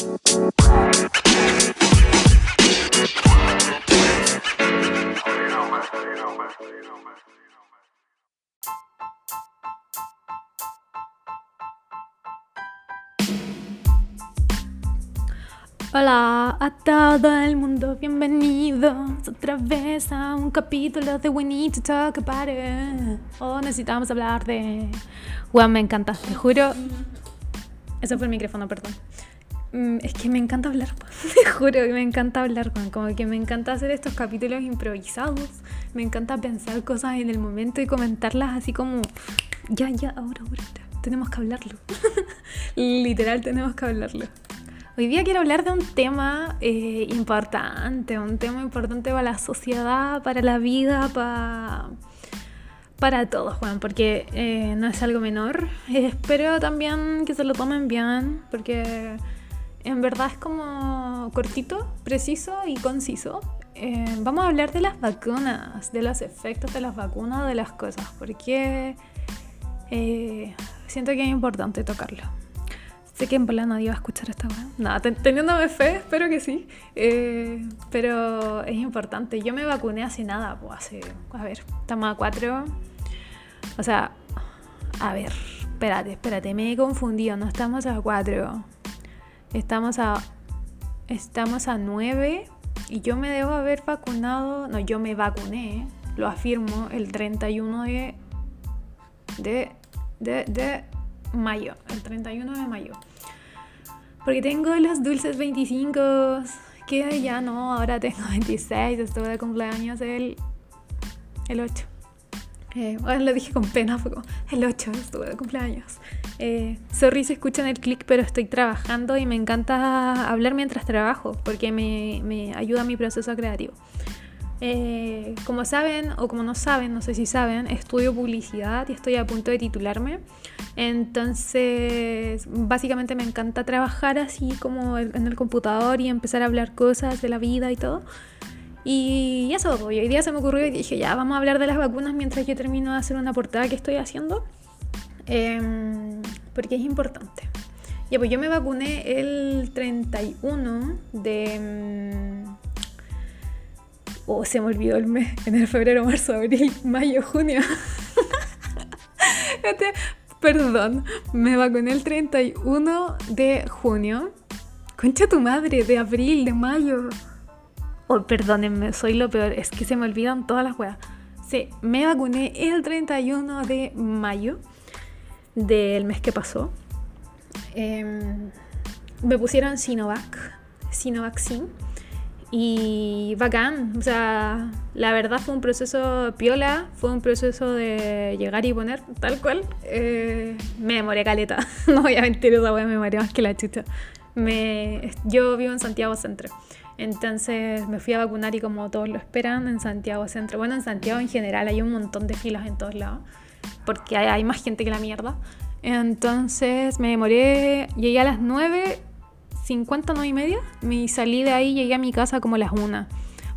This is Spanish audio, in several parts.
Hola a todo el mundo, bienvenidos otra vez a un capítulo de We Need to Talk About It. Oh, necesitamos hablar de... Wow, me encanta, te juro. Eso fue el micrófono, perdón. Mm, Es que me encanta hablar, te juro que me encanta hablar. Como que me encanta hacer estos capítulos improvisados. Me encanta pensar cosas en el momento y comentarlas así como, ya, ya, ahora, ahora. Tenemos que hablarlo. Literal, tenemos que hablarlo. Hoy día quiero hablar de un tema eh, importante, un tema importante para la sociedad, para la vida, para, para todos, Juan, porque eh, no es algo menor. Eh, espero también que se lo tomen bien, porque en verdad es como cortito, preciso y conciso. Eh, vamos a hablar de las vacunas, de los efectos de las vacunas, de las cosas, porque eh, siento que es importante tocarlo. Sé que en verdad nadie va a escuchar esta weá. Nada, ten- teniéndome fe, espero que sí. Eh, pero es importante. Yo me vacuné hace nada, pues hace. A ver, estamos a cuatro. O sea, a ver, espérate, espérate, me he confundido. No estamos a cuatro. Estamos a. Estamos a nueve. Y yo me debo haber vacunado. No, yo me vacuné, lo afirmo, el 31 de. de. de. de mayo. El 31 de mayo. Porque tengo los dulces 25, que ya no, ahora tengo 26, estuve de cumpleaños el, el 8. Eh, bueno, lo dije con pena, fue como el 8 estuve de cumpleaños. Eh, sorry si escuchan el clic, pero estoy trabajando y me encanta hablar mientras trabajo, porque me, me ayuda a mi proceso creativo. Eh, como saben o como no saben, no sé si saben, estudio publicidad y estoy a punto de titularme. Entonces, básicamente me encanta trabajar así como en el computador y empezar a hablar cosas de la vida y todo. Y eso, hoy día se me ocurrió y dije, ya, vamos a hablar de las vacunas mientras yo termino de hacer una portada que estoy haciendo. Em, porque es importante. Ya, pues yo me vacuné el 31 de... mm, Oh, se me olvidó el mes. Enero, febrero, marzo, abril, mayo, junio. Este- perdón, me vacuné el 31 de junio. Concha tu madre, de abril, de mayo. Oh, perdónenme, soy lo peor. Es que se me olvidan todas las weas. Sí, me vacuné el 31 de mayo del mes que pasó. Em, me pusieron Sinovac, Sinovaccin. Y bacán, o sea, la verdad fue un proceso piola, fue un proceso de llegar y poner, tal cual. Eh, me demoré caleta, no voy a mentir, esa wea me demoré más que la chucha. Me, yo vivo en Santiago Centro, entonces me fui a vacunar y como todos lo esperan, en Santiago Centro. Bueno, en Santiago en general hay un montón de filas en todos lados, porque hay, más gente que la mierda. Entonces me demoré, llegué a las 9 50, 9 y media, me salí de ahí, llegué a mi casa como a las 1.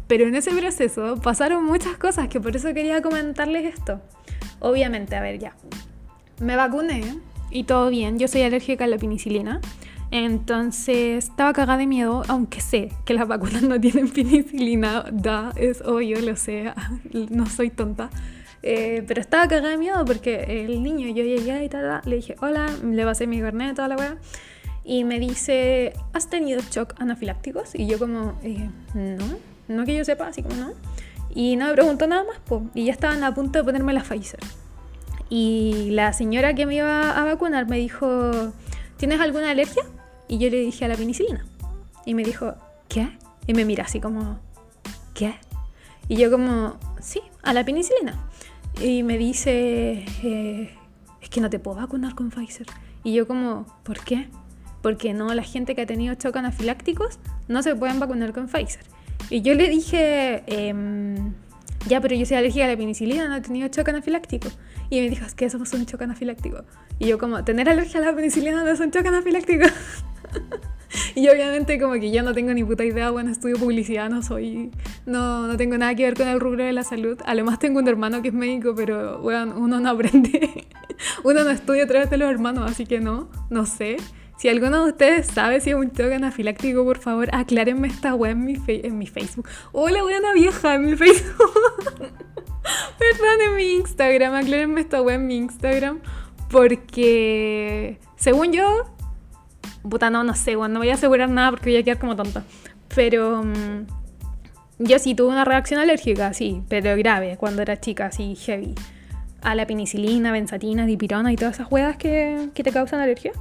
Pero en ese proceso pasaron muchas cosas que por eso quería comentarles esto. Obviamente, a ver, ya. Me vacuné y todo bien. Yo soy alérgica a la penicilina. Entonces estaba cagada de miedo, aunque sé que las vacunas no tienen penicilina. Da, es obvio, lo sé. No soy tonta. Eh, pero estaba cagada de miedo porque el niño, yo llegué y tal, le dije hola, le pasé mi carnet, toda la weá. Y me dice, ¿has tenido shock anafilácticos? Y yo como, eh, no, no que yo sepa, así como no. Y no me preguntó nada más, po. y ya estaban a punto de ponerme la Pfizer. Y la señora que me iba a vacunar me dijo, ¿tienes alguna alergia? Y yo le dije a la penicilina. Y me dijo, ¿qué? Y me mira así como, ¿qué? Y yo como, sí, a la penicilina. Y me dice, eh, es que no te puedo vacunar con Pfizer. Y yo como, ¿por qué? Porque no, la gente que ha tenido shock anafilácticos no se pueden vacunar con Pfizer. Y yo le dije, em, ya, pero yo soy alérgica a la penicilina, no he tenido shock anafiláctico. Y me dijo, es que eso es un shock anafiláctico. Y yo como, tener alergia a la penicilina no es un shock anafiláctico. y obviamente como que yo no tengo ni puta idea, bueno, estudio publicidad, no soy, no, no tengo nada que ver con el rubro de la salud. Además tengo un hermano que es médico, pero bueno, uno no aprende. uno no estudia a través de los hermanos, así que no, no sé Si alguno de ustedes sabe si es un choque anafiláctico, por favor, aclárenme esta web en mi, en mi Facebook. Hola, buena vieja en mi Facebook. Perdón, en mi Instagram. Aclárenme esta web en mi Instagram. Porque, según yo, puta, no, no sé, bueno, no voy a asegurar nada porque voy a quedar como tonta. Pero mm, yo sí tuve una reacción alérgica, sí, pero grave, cuando era chica, así heavy. A la penicilina, benzatina, dipirona y todas esas huevas que, que te causan alergia.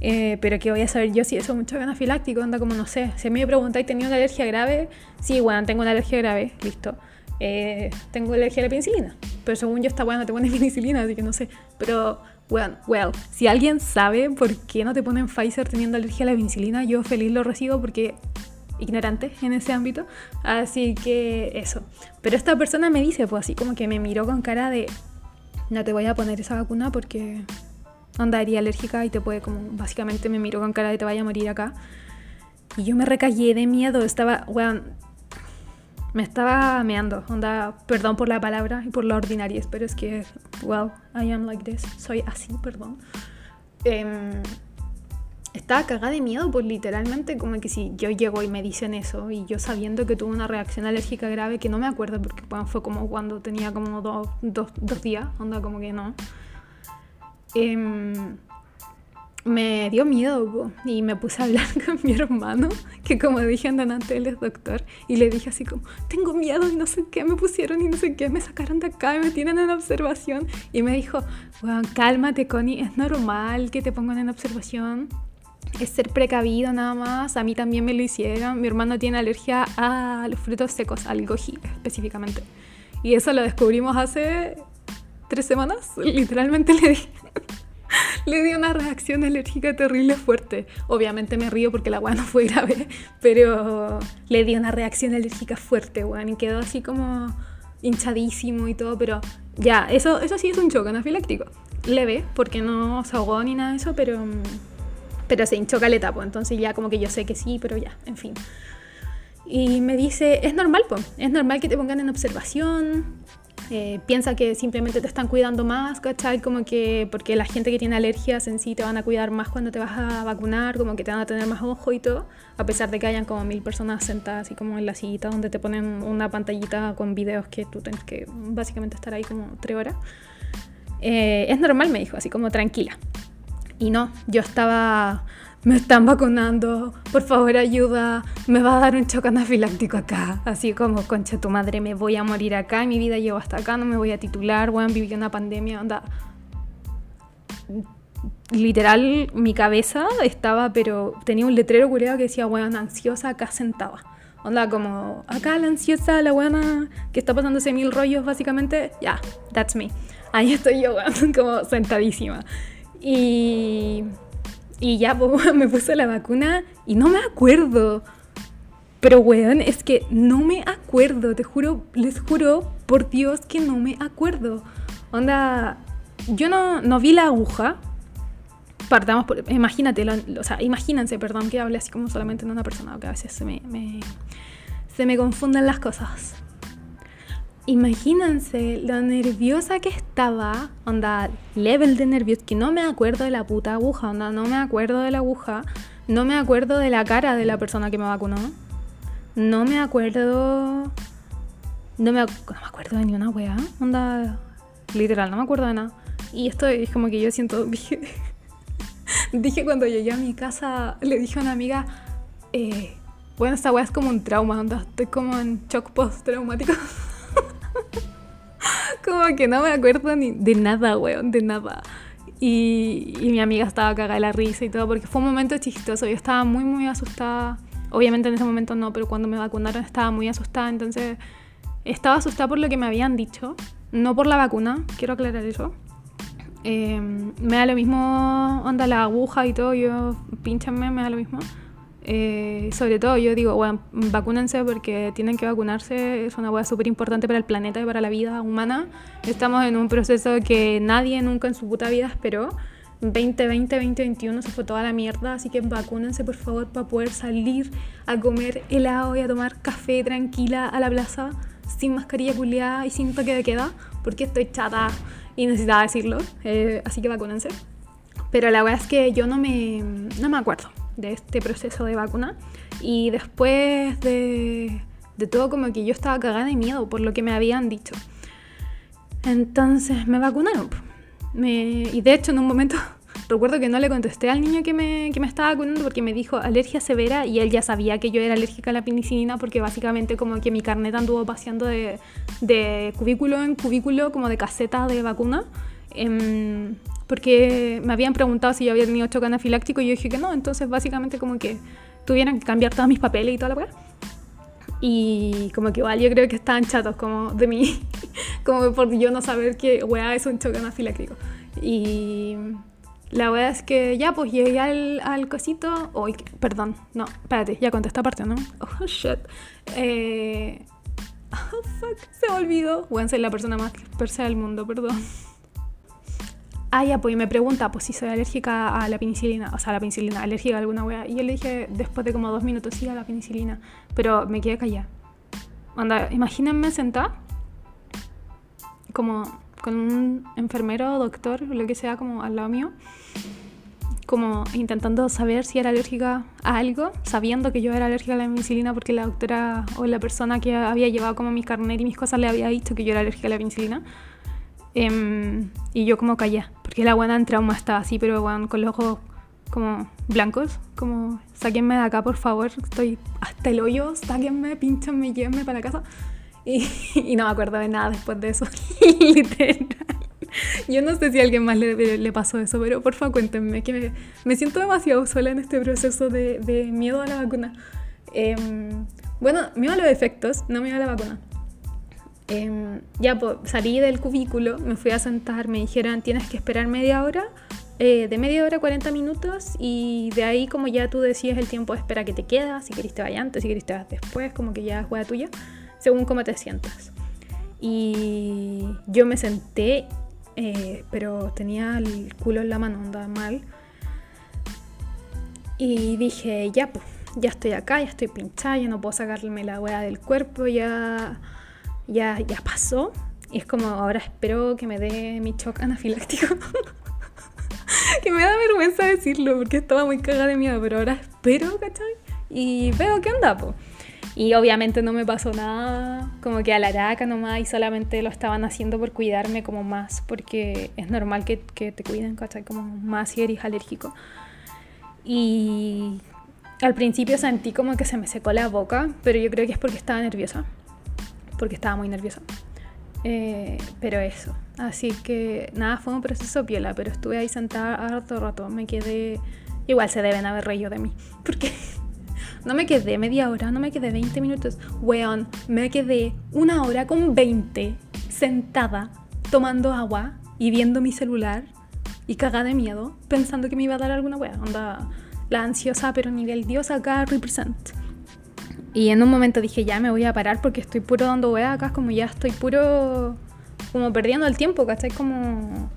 Eh, pero que voy a saber yo si eso es mucho anafiláctico, anda como no sé. Si a mí me preguntáis, ¿tenía una alergia grave? Sí, bueno, tengo una alergia grave, listo. Eh, tengo alergia a la penicilina. Pero según yo, está bueno, no te ponen penicilina, así que no sé. Pero bueno, well, si alguien sabe por qué no te ponen Pfizer teniendo alergia a la penicilina, yo feliz lo recibo porque ignorante en ese ámbito. Así que eso. Pero esta persona me dice, pues así como que me miró con cara de, no te voy a poner esa vacuna porque andaría alérgica y te puede como, básicamente me miró con cara de te vaya a morir acá. Y yo me recallé de miedo, estaba, weón, me estaba meando, onda, perdón por la palabra y por la ordinaria, pero es que, well, I am like this, soy así, perdón. Em, estaba cagada de miedo, pues literalmente como que si yo llego y me dicen eso y yo sabiendo que tuve una reacción alérgica grave que no me acuerdo porque fue como cuando tenía como dos, dos, dos días, onda como que no. Eh, me dio miedo y me puse a hablar con mi hermano, que como dije antes él es doctor, y le dije así como, tengo miedo y no sé qué, me pusieron y no sé qué, me sacaron de acá y me tienen en observación. Y me dijo, bueno, cálmate Connie, es normal que te pongan en observación, es ser precavido nada más, a mí también me lo hicieron, mi hermano tiene alergia a los frutos secos, al goji específicamente. Y eso lo descubrimos hace tres semanas, literalmente le dije le dio una reacción alérgica terrible fuerte. Obviamente me río porque la weá no fue grave, pero le dio una reacción alérgica fuerte, weón, y quedó así como hinchadísimo y todo, pero ya, eso, eso sí es un choque anafiláctico. Leve, porque no se ahogó ni nada de eso, pero, pero se hinchó caleta, pues, entonces ya como que yo sé que sí, pero ya, en fin. Y me dice, es normal, pues, es normal que te pongan en observación, eh, piensa que simplemente te están cuidando más, ¿cachai? Como que porque la gente que tiene alergias en sí te van a cuidar más cuando te vas a vacunar, como que te van a tener más ojo y todo, a pesar de que hayan como mil personas sentadas así como en la sillita donde te ponen una pantallita con videos que tú tienes que básicamente estar ahí como tres horas. Eh, es normal, me dijo, así como tranquila. Y no, yo estaba me están vacunando, por favor ayuda, me va a dar un choque anafiláctico acá. Así como, concha tu madre, me voy a morir acá, mi vida llevo hasta acá, no me voy a titular, a vivir una pandemia, anda. Literal, mi cabeza estaba, pero tenía un letrero curioso que decía, weón, ansiosa acá sentada. Onda, como, acá la ansiosa, la buena que está pasándose mil rollos, básicamente, ya, that's me. Ahí estoy yo, weón, como sentadísima. Y y ya me puse la vacuna y no me acuerdo. Pero weón, es que no me acuerdo, te juro, les juro por Dios que no me acuerdo. Onda, yo no, no vi la aguja. Partamos por, imagínate, o sea, imagínense, perdón, que hable así como solamente en una persona, que a veces se me, se me confunden las cosas. Imagínense lo nerviosa que estaba, onda, level de nervios, que no me acuerdo de la puta aguja, onda, no me acuerdo de la aguja, no me acuerdo de la cara de la persona que me vacunó, no me acuerdo, no me, acuerdo de ni una wea, onda, literal, no me acuerdo de nada. Y esto es como que yo siento, dije, cuando llegué a mi casa, le dije a una amiga, eh, bueno, esta wea es como un trauma, onda, estoy como en shock post-traumático. como que no me acuerdo ni de nada, weón, de nada. Y, mi amiga estaba cagada de la risa y todo, porque fue un momento chistoso. Yo estaba muy, muy asustada. Obviamente en ese momento no, pero cuando me vacunaron estaba muy asustada. Entonces, estaba asustada por lo que me habían dicho, no por la vacuna, quiero aclarar eso. Eh, me da lo mismo, onda la aguja y todo, yo pinchanme, me da lo mismo. Eh, sobre todo yo digo, bueno, vacúnense porque tienen que vacunarse, es una hueá súper importante para el planeta y para la vida humana. Estamos en un proceso que nadie nunca en su puta vida esperó. 2020, 2021 se fue toda la mierda, así que vacúnense por favor para poder salir a comer helado y a tomar café tranquila a la plaza sin mascarilla culiada y sin toque de queda, porque estoy chata y necesitaba decirlo, eh, así que vacúnense. Pero la verdad es que yo no me, no me acuerdo de este proceso de vacuna. Y después de, de todo, como que yo estaba cagada de miedo por lo que me habían dicho. Entonces me vacunaron. Y de hecho, en un momento recuerdo que no le contesté al niño que me, que me estaba vacunando porque me dijo alergia severa y él ya sabía que yo era alérgica a la penicilina porque básicamente como que mi carnet anduvo paseando de, de cubículo en cubículo como de caseta de vacuna. Em, porque me habían preguntado si yo había tenido choque anafiláctico y yo dije que no, entonces básicamente como que tuvieran que cambiar todos mis papeles y toda la weá. Y como que igual yo creo que estaban chatos como de mí, como por yo no saber que weá es un choque anafiláctico. Y la weá es que ya pues llegué al, al cosito, oh, perdón, no, espérate, ya conté esta parte, ¿no? Oh shit. Eh, oh fuck, se me olvidó. A ser la persona más dispersa del mundo, perdón. Ah, ya, pues y me pregunta, pues si soy alérgica a la penicilina, o sea, a la penicilina, alérgica a alguna wea. Y yo le dije después de como dos minutos, sí, a la penicilina. Pero me quedé callada. Anda, imagínense sentada, como con un enfermero, doctor, lo que sea, como al lado mío, como intentando saber si era alérgica a algo, sabiendo que yo era alérgica a la penicilina porque la doctora o la persona que había llevado como mi carnet y mis cosas le había dicho que yo era alérgica a la penicilina. Em, y yo como callé, porque la buena en trauma estaba así, pero bueno, con los ojos como blancos, como sáquenme de acá por favor, estoy hasta el hoyo, sáquenme, pinchenme, llévenme para casa. Y, y, no me acuerdo de nada después de eso, literal. Yo no sé si a alguien más le, le pasó eso, pero por favor cuéntenme, que me, me, siento demasiado sola en este proceso de, de miedo a la vacuna. Eh, bueno, miedo a los efectos, no miedo a la vacuna. Eh, ya pues, salí del cubículo, me fui a sentar, me dijeron tienes que esperar media hora, eh, de media hora a 40 minutos y de ahí como ya tú decides el tiempo de espera que te queda, si querés te vayas antes, si querés te vas después, como que ya es hueá tuya, según cómo te sientas. Y yo me senté, eh, pero tenía el culo en la mano, andaba mal. Y dije, ya pues, ya estoy acá, ya estoy pinchada, ya no puedo sacarme la hueá del cuerpo, ya ya, ya pasó. Y es como, ahora espero que me dé mi shock anafiláctico. que me da vergüenza decirlo porque estaba muy cagada de miedo, pero ahora espero, ¿cachai? Y veo qué onda, po. Y obviamente no me pasó nada como que a la araca nomás y solamente lo estaban haciendo por cuidarme como más, porque es normal que, que te cuiden, ¿cachai? Como más si eres alérgico. Y al principio sentí como que se me secó la boca, pero yo creo que es porque estaba nerviosa porque estaba muy nerviosa. Eh, pero eso, así que nada, fue un proceso piola, pero estuve ahí sentada harto rato, me quedé, igual se deben haber reído de mí, porque no me quedé media hora, no me quedé 20 minutos, weón, me quedé una hora con 20 sentada tomando agua y viendo mi celular y cagada de miedo, pensando que me iba a dar alguna wea, onda la ansiosa pero nivel Dios acá represent. Y en un momento dije, ya me voy a parar porque estoy puro dando hueá acá, como ya estoy puro, como perdiendo el tiempo, ¿cachai? Como,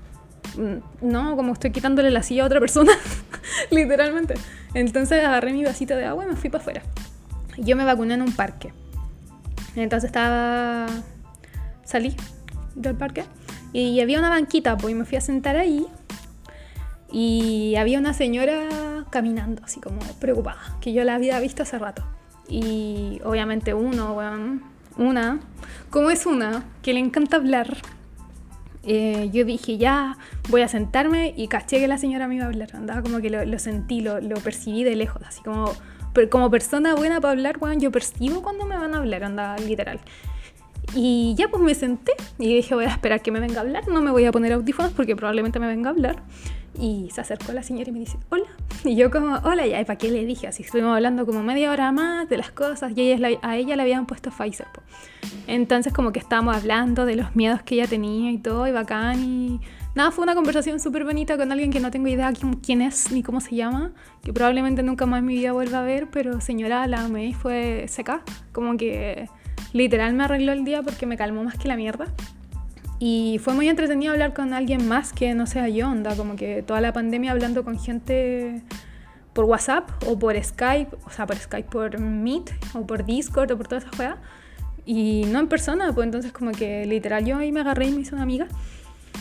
mm, no, como estoy quitándole la silla a otra persona, literalmente. Entonces agarré mi vasito de agua y me fui para afuera. Yo me vacuné en un parque. Entonces estaba, salí del parque y había una banquita, pues y me fui a sentar ahí. Y había una señora caminando, así como preocupada, que yo la había visto hace rato. Y obviamente uno, bueno, una, como es una, que le encanta hablar, eh, yo dije, ya, voy a sentarme y caché que la señora me iba a hablar. Andaba como que lo, sentí, lo, lo, percibí de lejos, así como, como persona buena para hablar, bueno, yo percibo cuando me van a hablar, andaba literal. Y ya pues me senté y dije, voy a esperar que me venga a hablar, no me voy a poner audífonos porque probablemente me venga a hablar. Y se acercó la señora y me dice, hola. Y yo como, hola, ya, ¿y para qué le dije? Así estuvimos hablando como media hora más de las cosas y a ella le habían puesto Pfizer. Entonces como que estábamos hablando de los miedos que ella tenía y todo, y bacán. Y nada, fue una conversación súper bonita con alguien que no tengo idea quién es ni cómo se llama, que probablemente nunca más en mi vida vuelva a ver, pero señora, la amé fue seca. Como que literal me arregló el día porque me calmó más que la mierda. Y fue muy entretenido hablar con alguien más que no sea yo, onda, como que toda la pandemia hablando con gente por WhatsApp o por Skype, o sea, por Skype, por Meet o por Discord o por toda esa juega. Y no en persona, pues entonces como que literal yo ahí me agarré y me hice una amiga.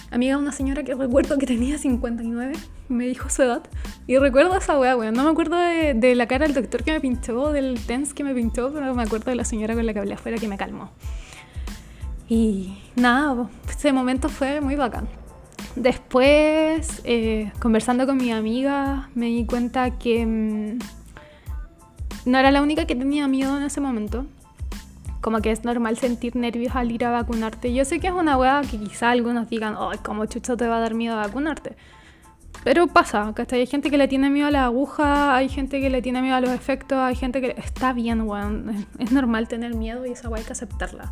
amiga una señora que recuerdo que tenía 59, me dijo su edad. Y recuerdo esa weá, weón. No me acuerdo de, la cara del doctor que me pinchó, del TENS que me pintó, pero me acuerdo de la señora con la que hablé afuera que me calmó. Y nada, ese momento fue muy bacán. Después, eh, conversando con mi amiga, me di cuenta que mm, no era la única que tenía miedo en ese momento. Como que es normal sentir nervios al ir a vacunarte. Yo sé que es una weá que quizá algunos digan, ay, ¿cómo chucho te va a dar miedo a vacunarte? Pero pasa, que hay gente que le tiene miedo a la aguja, hay gente que le tiene miedo a los efectos, hay gente que... Está bien, weón. Es normal tener miedo y esa weá hay que aceptarla.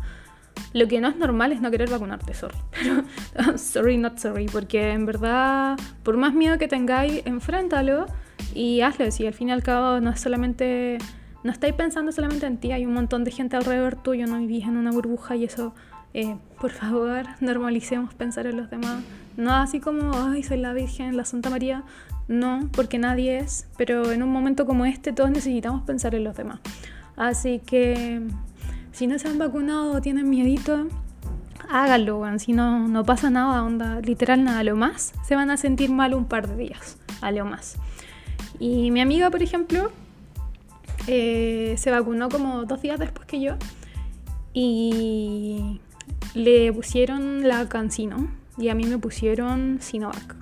Lo que no es normal es no querer vacunarte, sorry. Pero, sorry, not sorry, porque en verdad, por más miedo que tengáis, enfréntalo y hazlo. Si al fin y al cabo no es solamente. No estáis pensando solamente en ti, hay un montón de gente alrededor tuyo, no vivís en una burbuja y eso, eh, por favor, normalicemos pensar en los demás. No así como, ay, soy la Virgen, la Santa María. No, porque nadie es, pero en un momento como este todos necesitamos pensar en los demás. Así que si no se han vacunado o tienen miedito, háganlo, Si no, no pasa nada, onda, literal nada, lo más se van a sentir mal un par de días, a lo más. Y mi amiga, por ejemplo, eh, se vacunó como dos días después que yo y le pusieron la cancino y a mí me pusieron Sinovac.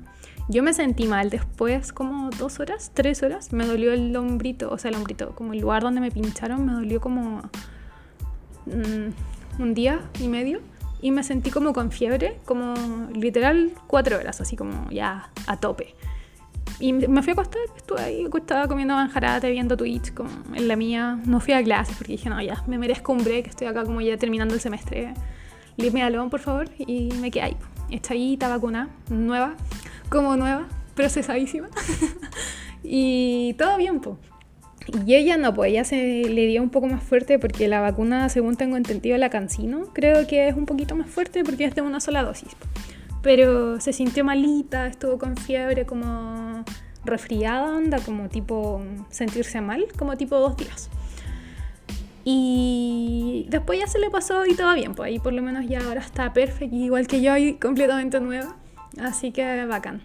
Yo me sentí mal después, como dos horas, tres horas, me dolió el hombrito, o sea, el hombrito, como el lugar donde me pincharon, me dolió como mm, un día y medio y me sentí como con fiebre, como literal cuatro horas, así como ya a tope. Y me fui a acostar, estuve ahí acostada comiendo manjarate, viendo Twitch como en la mía. No fui a clases porque dije, no, ya, me merezco un break, estoy acá como ya terminando el semestre. Alone, por favor, y me quedé ahí. Está vacuna, nueva, como nueva, procesadísima. y todo bien, pues. Y ella no, pues ella se le dio un poco más fuerte porque la vacuna, según tengo entendido, la cancino, creo que es un poquito más fuerte porque es de una sola dosis. Pero se sintió malita, estuvo con fiebre como resfriada, anda como tipo sentirse mal, como tipo dos días. Y después ya se le pasó y todo bien, pues ahí por lo menos ya ahora está perfecto, igual que yo y completamente nueva. Así que bacán.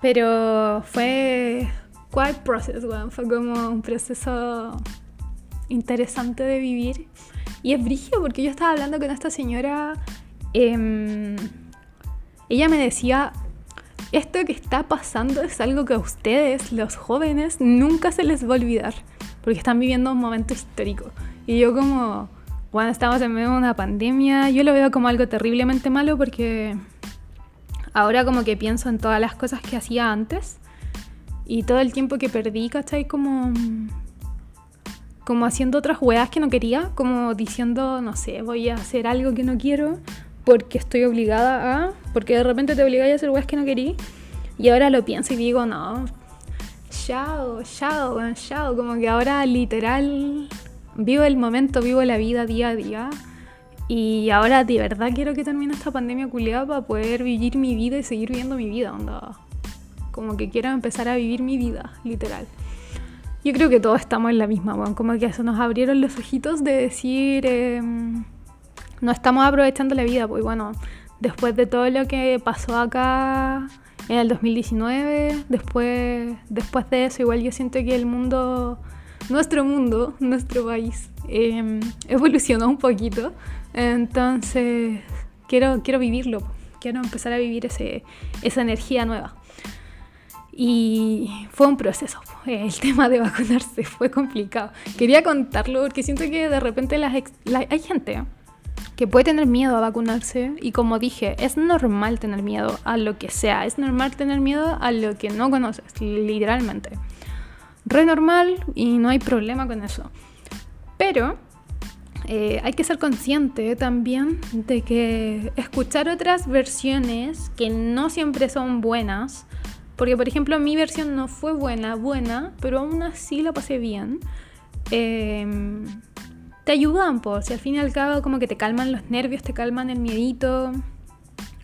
Pero fue quite process, Fue como un proceso interesante de vivir. Y es brillo porque yo estaba hablando con esta señora. Em, ella me decía, esto que está pasando es algo que a ustedes, los jóvenes, nunca se les va a olvidar. Porque están viviendo un momento histórico. Y yo como, bueno, estamos en medio de una pandemia, yo lo veo como algo terriblemente malo porque ahora como que pienso en todas las cosas que hacía antes y todo el tiempo que perdí, ¿cachai? Como, como haciendo otras weas que no quería, como diciendo, no sé, voy a hacer algo que no quiero porque estoy obligada a, porque de repente te obligáis a hacer weas que no querí. Y ahora lo pienso y digo, no, chao, chao, chao, como que ahora literal vivo el momento, vivo la vida día a día. Y ahora de verdad quiero que termine esta pandemia culiada para poder vivir mi vida y seguir viviendo mi vida, onda como que quiero empezar a vivir mi vida, literal. Yo creo que todos estamos en la misma, bueno, como que eso nos abrieron los ojitos de decir, em, no estamos aprovechando la vida, pues bueno, después de todo lo que pasó acá en el 2019, después, después de eso, igual yo siento que el mundo, nuestro mundo, nuestro país, em, evolucionó un poquito, entonces quiero, quiero vivirlo, quiero empezar a vivir ese, esa energía nueva. Y fue un proceso. El tema de vacunarse fue complicado. Quería contarlo porque siento que de repente las hay gente que puede tener miedo a vacunarse y como dije, es normal tener miedo a lo que sea, es normal tener miedo a lo que no conoces, literalmente. Re normal y no hay problema con eso. Pero eh, hay que ser consciente también de que escuchar otras versiones que no siempre son buenas porque, por ejemplo, mi versión no fue buena, buena, pero aún así la pasé bien. Em, te ayudan, por si al fin y al cabo como que te calman los nervios, te calman el miedito,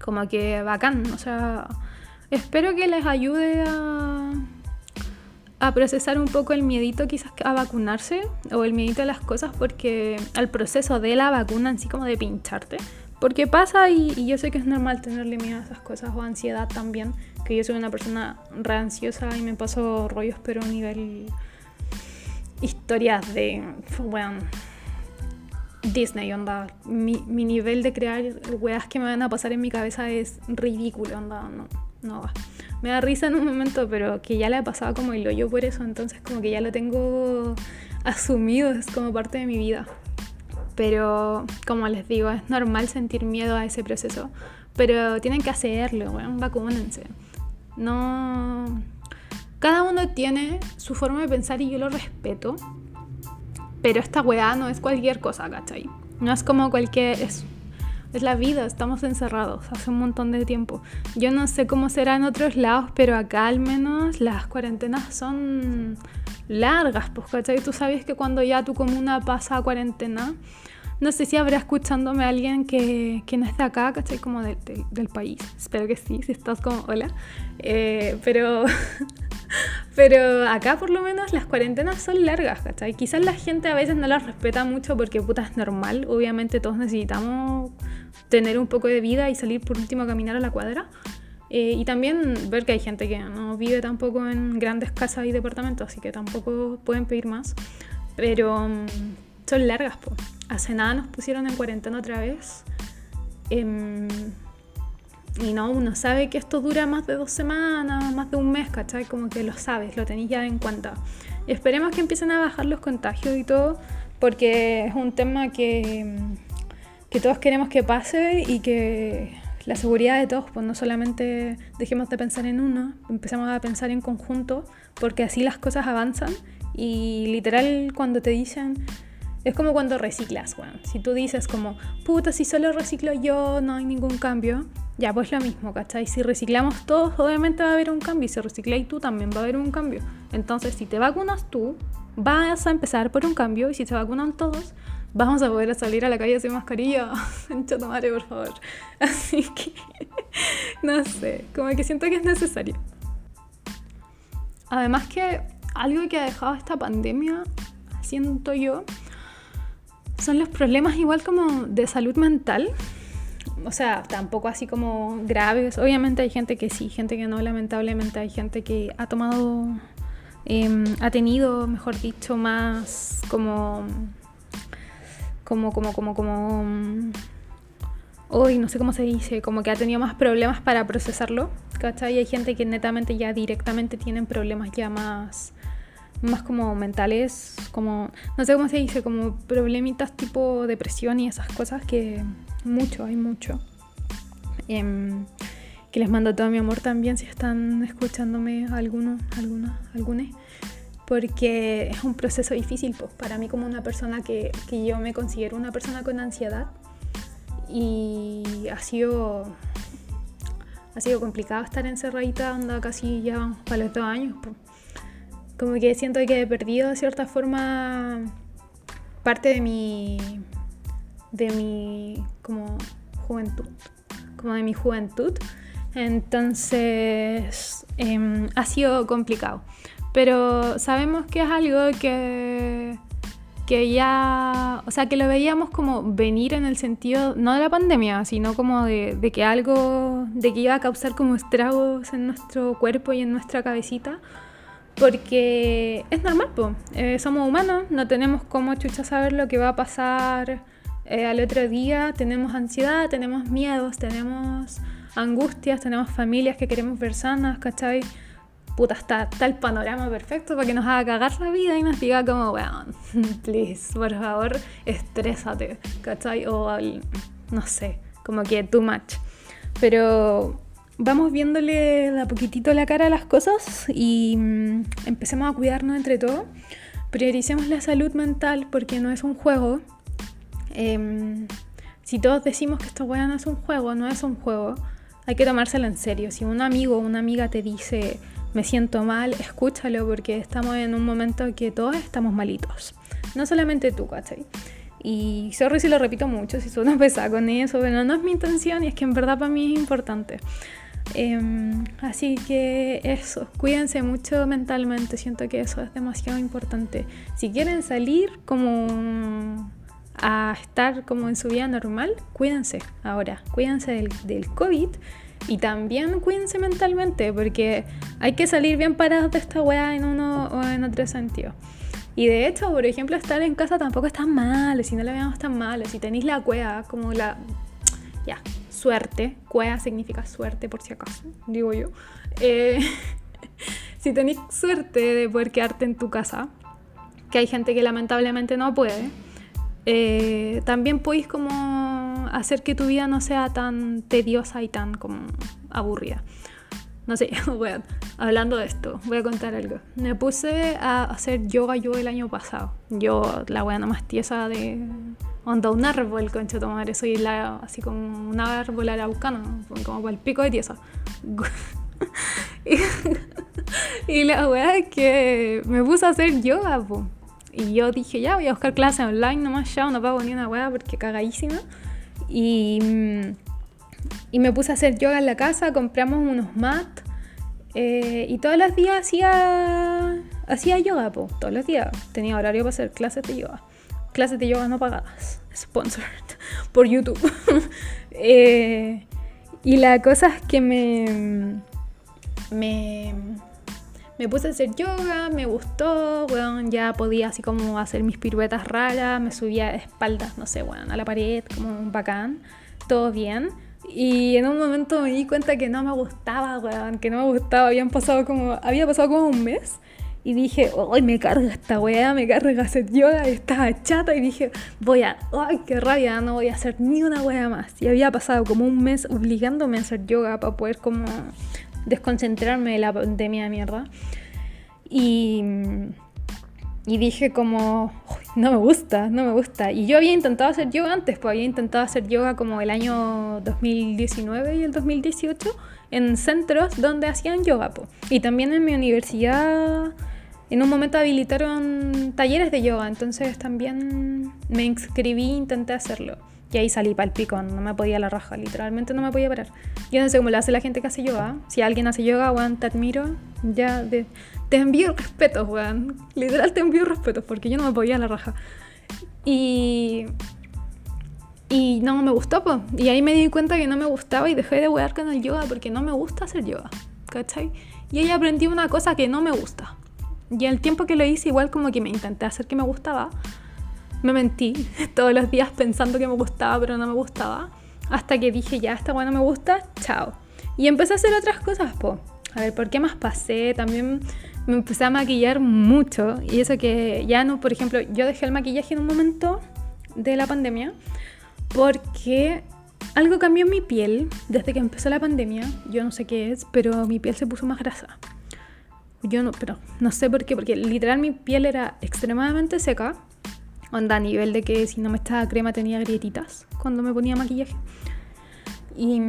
como que bacán, o sea, espero que les ayude a, a procesar un poco el miedito quizás a vacunarse o el miedito a las cosas porque al proceso de la vacuna en sí como de pincharte, Porque pasa y, yo sé que es normal tenerle miedo a esas cosas o ansiedad también. Que yo soy una persona re ansiosa y me paso rollos, pero a nivel. historias de. bueno. Disney, onda. Mi, mi nivel de crear weas que me van a pasar en mi cabeza es ridículo, onda. No, no va. Me da risa en un momento, pero que ya le ha pasado como el hoyo por eso, entonces como que ya lo tengo asumido, es como parte de mi vida. Pero como les digo, es normal sentir miedo a ese proceso. Pero tienen que hacerlo, bueno, vacúnense. No. Cada uno tiene su forma de pensar y yo lo respeto. Pero esta weá no es cualquier cosa, ¿cachai? No es como cualquier. Es, es la vida, estamos encerrados hace un montón de tiempo. Yo no sé cómo será en otros lados, pero acá al menos las cuarentenas son largas, pues, ¿cachai? Tú sabes que cuando ya tu comuna pasa a cuarentena, no sé si habrá escuchándome alguien que, que no está acá, ¿cachai? Como del país. Espero que sí, si estás como, hola. Eh, pero, pero acá por lo menos las cuarentenas son largas, ¿cachai? Quizás la gente a veces no las respeta mucho porque puta es normal. Obviamente todos necesitamos tener un poco de vida y salir por último a caminar a la cuadra. Eh, y también ver que hay gente que no vive tampoco en grandes casas y departamentos, así que tampoco pueden pedir más. Pero mm, son largas, pues. Hace nada nos pusieron en cuarentena otra vez. Em, y no, uno sabe que esto dura más de dos semanas, más de un mes, ¿cachai? Como que lo sabes, lo tenéis ya en cuenta. Y esperemos que empiecen a bajar los contagios y todo, porque es un tema que, que todos queremos que pase y que la seguridad de todos, pues no solamente dejemos de pensar en uno, empezamos a pensar en conjunto, porque así las cosas avanzan y literal cuando te dicen, es como cuando reciclas, bueno, si tú dices como, puta, si solo reciclo yo, no hay ningún cambio, ya pues lo mismo, ¿cachai? Si reciclamos todos, obviamente va a haber un cambio, y si recicláis tú también va a haber un cambio. Entonces, si te vacunas tú, vas a empezar por un cambio, y si se vacunan todos, vamos a poder salir a la calle sin mascarilla. Chato madre, por favor. Así que, no sé, como que siento que es necesario. Además que algo que ha dejado esta pandemia, siento yo, son los problemas igual como de salud mental. O sea, tampoco así como graves. Obviamente hay gente que sí, gente que no, lamentablemente hay gente que ha tomado, em, ha tenido, mejor dicho, más como como, como, como, como... Hoy no sé cómo se dice, como que ha tenido más problemas para procesarlo, ¿cachai? Hay gente que netamente ya directamente tienen problemas ya más, más como mentales, como, no sé cómo se dice, como problemitas tipo depresión y esas cosas que mucho, hay mucho. Em, que les mando todo mi amor también si están escuchándome algunos, algunas, algunas porque es un proceso difícil pues, para mí como una persona que, que, yo me considero una persona con ansiedad y ha sido, ha sido complicado estar encerradita, anda casi ya para los dos años. Pues. Como que siento que he perdido de cierta forma parte de mi, de mi como juventud, como de mi juventud. Entonces em, ha sido complicado. Pero sabemos que es algo que, que ya, o sea, que lo veíamos como venir en el sentido, no de la pandemia, sino como de, de que algo, de que iba a causar como estragos en nuestro cuerpo y en nuestra cabecita. Porque es normal, pues. somos humanos, no tenemos como chucha saber lo que va a pasar eh, al otro día. Tenemos ansiedad, tenemos miedos, tenemos angustias, tenemos familias que queremos ver sanas, ¿cachai? puta, está, el panorama perfecto para que nos haga cagar la vida y nos diga como, weón, please, por favor, estrésate, ¿cachai? O no sé, como que too much. Pero vamos viéndole de a poquitito la cara a las cosas y mm, empecemos a cuidarnos entre todos. Prioricemos la salud mental porque no es un juego. Em, si todos decimos que esto weón no es un juego, no es un juego, hay que tomárselo en serio. Si un amigo o una amiga te dice, me siento mal, escúchalo porque estamos en un momento que todos estamos malitos. No solamente tú, ¿cachai? Y sorry si lo repito mucho, si suena pesada con eso, pero no es mi intención y es que en verdad para mí es importante. Em, así que eso, cuídense mucho mentalmente, siento que eso es demasiado importante. Si quieren salir, como a estar como en su vida normal, cuídense ahora, cuídense del, del COVID y también cuídense mentalmente, porque hay que salir bien parados de esta weá en uno o en otro sentido. Y de hecho, por ejemplo, estar en casa tampoco es tan malo, si no le veamos tan malo, si tenéis la cueva, como la... Ya, suerte, cueva significa suerte por si acaso, digo yo. Eh, si tenéis suerte de poder quedarte en tu casa, que hay gente que lamentablemente no puede, eh, también podéis como hacer que tu vida no sea tan tediosa y tan como aburrida. No sé, bueno, hablando de esto, voy a contar algo. Me puse a hacer yoga yo el año pasado. Yo, la wea más tiesa de onda un árbol, concha tu madre. Soy la, así como un árbol araucano, como para el pico de tiesa. y, la wea es que me puse a hacer yoga, po. Y yo dije, ya voy a buscar clases online nomás, ya no pago ni una weá porque cagadísima. Y, y me puse a hacer yoga en la casa, compramos unos mats. Eh, y todos los días hacía, hacía yoga, po, todos los días. Tenía horario para hacer clases de yoga. Clases de yoga no pagadas, sponsored por YouTube. Eh, y la cosa es que me, me me puse a hacer yoga, me gustó, bueno, ya podía así como hacer mis piruetas raras, me subía de espaldas, no sé, bueno, a la pared, como bacán, todo bien. Y en un momento me di cuenta que no me gustaba, weón, que no me gustaba, habían pasado como, había pasado como un mes. Y dije, ¡ay, me carga esta weá! Me carga hacer yoga y estaba chata. Y dije, voy a, ¡ay, qué rabia! No voy a hacer ni una weá más. Y había pasado como un mes obligándome a hacer yoga para poder como desconcentrarme de la pandemia de mierda. Y, y dije como, no me gusta, no me gusta. Y yo había intentado hacer yoga antes, pues había intentado hacer yoga como el año 2019 y el 2018 en centros donde hacían yoga. Pues. Y también en mi universidad en un momento habilitaron talleres de yoga, entonces también me inscribí e intenté hacerlo. Y ahí salí para el pico, no me podía la raja, literalmente no me podía parar. Yo no sé cómo lo hace la gente que hace yoga. Si alguien hace yoga, weón, te admiro. Ya, te envío respetos, weón. Literal te envío respetos porque yo no me podía la raja. Y. Y no me gustó, pues. Y ahí me di cuenta que no me gustaba y dejé de wear con el yoga porque no me gusta hacer yoga. ¿Cachai? Y ahí aprendí una cosa que no me gusta. Y el tiempo que lo hice, igual como que me intenté hacer que me gustaba me mentí todos los días pensando que me gustaba, pero no me gustaba. Hasta que dije, ya, esta bueno me gusta, chao. Y empecé a hacer otras cosas, po. A ver, ¿por qué más pasé? También me empecé a maquillar mucho. Y eso que ya no, por ejemplo, yo dejé el maquillaje en un momento de la pandemia porque algo cambió en mi piel desde que empezó la pandemia. Yo no sé qué es, pero mi piel se puso más grasa. Yo no, pero no sé por qué, porque literal mi piel era extremadamente seca Onda a nivel de que si no me estaba crema tenía grietitas cuando me ponía maquillaje. Y,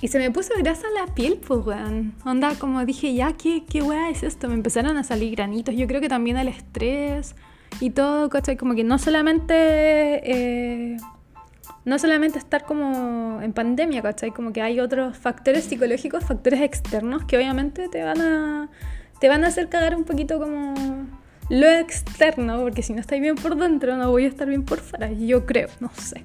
y se me puso grasa la piel, pues, weón. Onda, como dije, ya, ¿qué, qué weá es esto? Me empezaron a salir granitos. Yo creo que también el estrés y todo, ¿cachai? Como que no solamente... Eh, no solamente estar como en pandemia, ¿cachai? Como que hay otros factores psicológicos, factores externos que obviamente te van a, te van a hacer cagar un poquito como lo externo, porque si no estáis bien por dentro, no voy a estar bien por fuera, yo creo, no sé.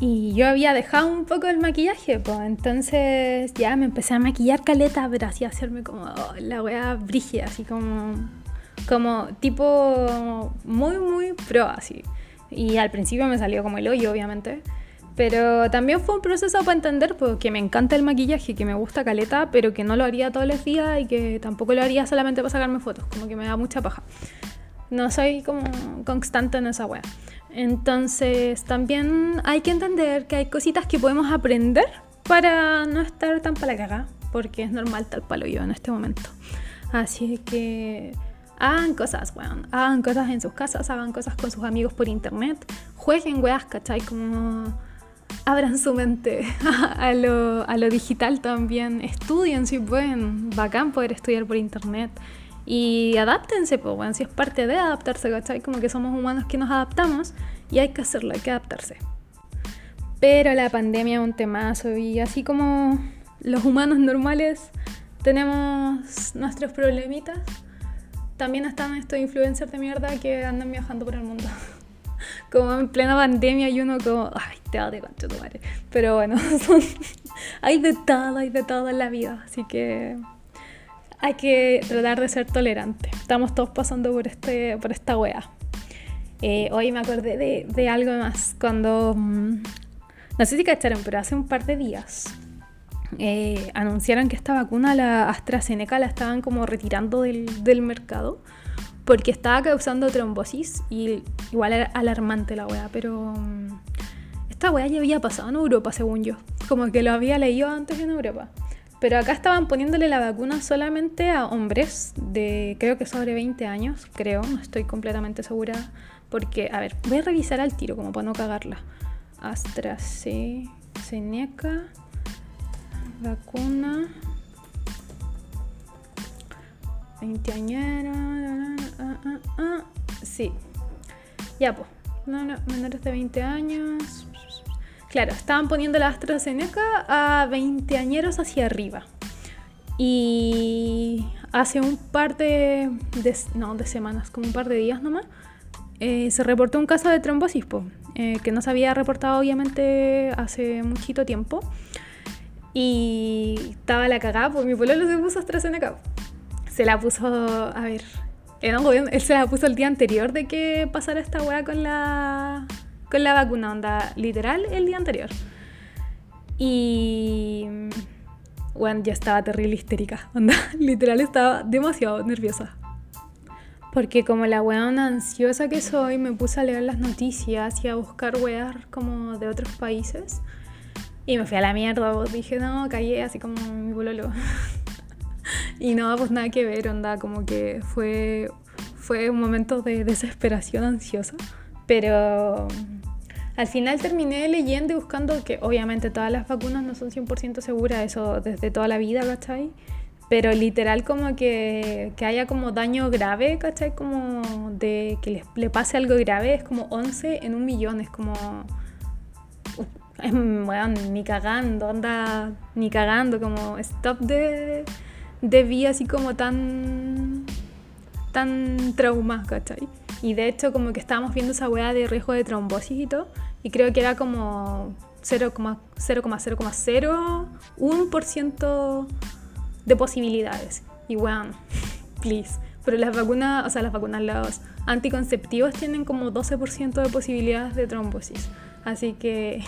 Y yo había dejado un poco el maquillaje, pues entonces ya me empecé a maquillar caleta, pero así hacerme como oh, la wea brígida, así como, como tipo muy, muy pro, así. Y al principio me salió como el hoyo, obviamente. Pero también fue un proceso para entender pues, que me encanta el maquillaje, que me gusta caleta, pero que no lo haría todos los días y que tampoco lo haría solamente para sacarme fotos, como que me da mucha paja. No soy como constante en esa wea. Entonces también hay que entender que hay cositas que podemos aprender para no estar tan para la caga, porque es normal tal palo yo en este momento. Así que hagan cosas, weón. Hagan cosas en sus casas, hagan cosas con sus amigos por internet. Jueguen weas, ¿cachai? Como abran su mente a lo, a lo digital también, estudien si pueden, bacán poder estudiar por internet y adáptense, pues bueno, si es parte de adaptarse, ¿cachai? Como que somos humanos que nos adaptamos y hay que hacerlo, hay que adaptarse. Pero la pandemia es un temazo y así como los humanos normales tenemos nuestros problemitas, también están estos influencers de mierda que andan viajando por el mundo. como en plena pandemia y uno como, ay, te de concha tu madre. Pero bueno, hay de todo, hay de todo en la vida, así que hay que tratar de ser tolerante. Estamos todos pasando por, este, por esta wea. Eh, hoy me acordé de, de algo más cuando, mm, no sé si cacharon, pero hace un par de días eh, anunciaron que esta vacuna, la AstraZeneca, la estaban como retirando del, del mercado porque estaba causando trombosis y igual era alarmante la wea, pero mm, esta wea ya había pasado en Europa, según yo. Como que lo había leído antes en Europa. Pero acá estaban poniéndole la vacuna solamente a hombres de creo que sobre 20 años, creo, no estoy completamente segura. Porque, a ver, voy a revisar al tiro como para no cagarla. AstraZeneca, vacuna, 20 años, ah, ah, ah, sí, ya pues, no, no, menores de 20 años, Claro, estaban poniendo la AstraZeneca a 20 añeros hacia arriba. Y hace un par de, no, de semanas, como un par de días nomás, eh, se reportó un caso de trombosis, eh, que no se había reportado obviamente hace muchito tiempo. Y estaba la cagada, pues mi pueblo se puso AstraZeneca. Se la puso, a ver, él se la puso el día anterior de que pasara esta weá con la con la vacuna, onda, literal, el día anterior. Y. Bueno, ya estaba terrible histérica, onda, literal estaba demasiado nerviosa. Porque como la weona ansiosa que soy, me puse a leer las noticias y a buscar weas como de otros países. Y me fui a la mierda, pues dije, no, callé así como mi bololo. y no, pues nada que ver, onda, como que fue, fue un momento de desesperación ansiosa. Pero al final terminé leyendo y buscando que obviamente todas las vacunas no son 100% seguras, eso desde toda la vida, ¿cachai? Pero literal como que, que haya como daño grave, ¿cachai? Como de que le, pase algo grave, es como 11 en un millón, es como... Bueno, ni cagando, anda, ni cagando, como stop de, de vía así como tan, tan trauma, ¿cachai? Y de hecho como que estábamos viendo esa weá de riesgo de trombosis y todo, y creo que era como 0,0,01% de posibilidades. Y bueno, please. Pero las vacunas, o sea, las vacunas, los anticonceptivos tienen como 12% de posibilidades de trombosis. Así que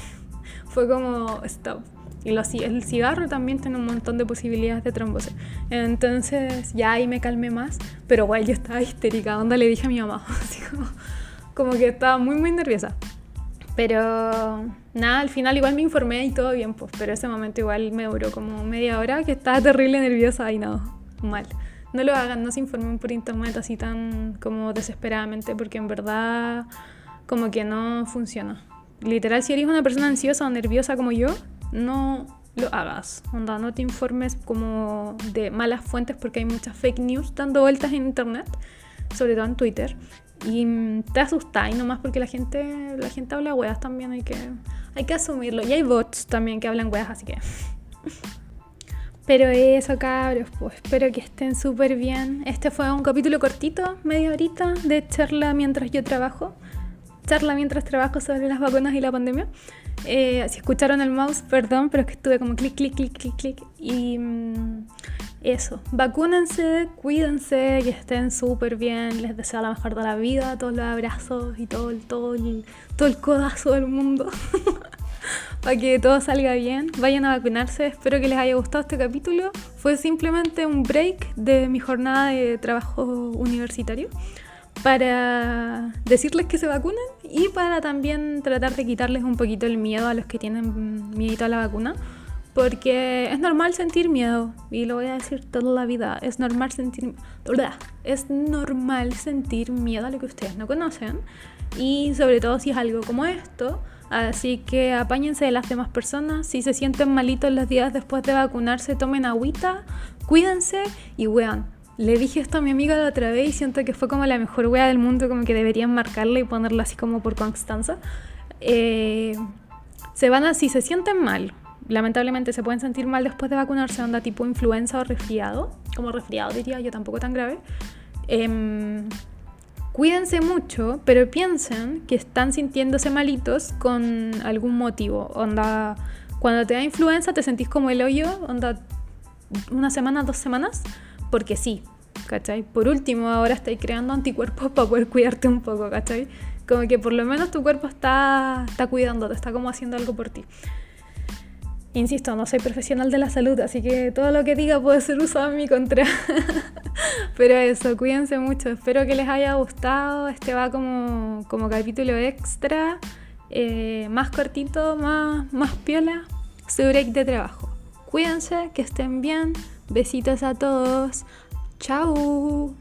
fue como stop. Y el cigarro también tiene un montón de posibilidades de trombosis. Entonces ya ahí me calmé más. Pero bueno, yo estaba histérica. Onda le dije a mi mamá. Así como, como que estaba muy, muy nerviosa. Pero nada, al final igual me informé y todo bien, pues, pero ese momento igual me duró como media hora que estaba terrible nerviosa y no, mal. No lo hagan, no se informen por internet así tan como desesperadamente porque en verdad como que no funciona. Literal, si eres una persona ansiosa o nerviosa como yo, no lo hagas. Onda, no te informes como de malas fuentes porque hay muchas fake news dando vueltas en internet, sobre todo en Twitter. Y mm, te asustáis nomás porque la gente, la gente habla weas también, hay que, hay que asumirlo. Y hay bots también que hablan weas, así que... Pero eso, cabros, pues espero que estén súper bien. Este fue un capítulo cortito, media horita, de charla mientras yo trabajo. Charla mientras trabajo sobre las vacunas y la pandemia. Eh, si escucharon el mouse, perdón, pero es que estuve como clic, clic, clic, clic, clic. Y mm, eso, vacúnense, cuídense, que estén súper bien. Les deseo la mejor de la vida, todos los abrazos y todo, todo, el, todo el codazo del mundo. Para que todo salga bien. Vayan a vacunarse. Espero que les haya gustado este capítulo. Fue simplemente un break de mi jornada de trabajo universitario para decirles que se vacunen y para también tratar de quitarles un poquito el miedo a los que tienen miedo a la vacuna porque es normal sentir miedo, y lo voy a decir toda la vida, es normal sentir, es normal sentir miedo a lo que ustedes no conocen, y sobre todo si es algo como esto, así que apáñense de las demás personas, si se sienten malitos los días después de vacunarse, tomen agüita, cuídense y wean. Le dije esto a mi amiga la otra vez y siento que fue como la mejor wea del mundo, como que deberían marcarla y ponerla así como por constancia. Eh, se van a, si se sienten mal, lamentablemente se pueden sentir mal después de vacunarse, onda tipo influenza o resfriado, como resfriado diría yo, tampoco tan grave. Em, cuídense mucho, pero piensen que están sintiéndose malitos con algún motivo. Onda, cuando te da influenza te sentís como el hoyo, onda, una semana, dos semanas, porque sí, ¿cachai? Por último, ahora estáis creando anticuerpos para poder cuidarte un poco, ¿cachai? Como que por lo menos tu cuerpo está, está cuidándote, está como haciendo algo por ti. Insisto, no soy profesional de la salud, así que todo lo que diga puede ser usado en mi contra. Pero eso, cuídense mucho. Espero que les haya gustado. Este va como, como capítulo extra, eh, más cortito, más, más piola, su break de trabajo. Cuídense, que estén bien. Besitos a todos. Chao.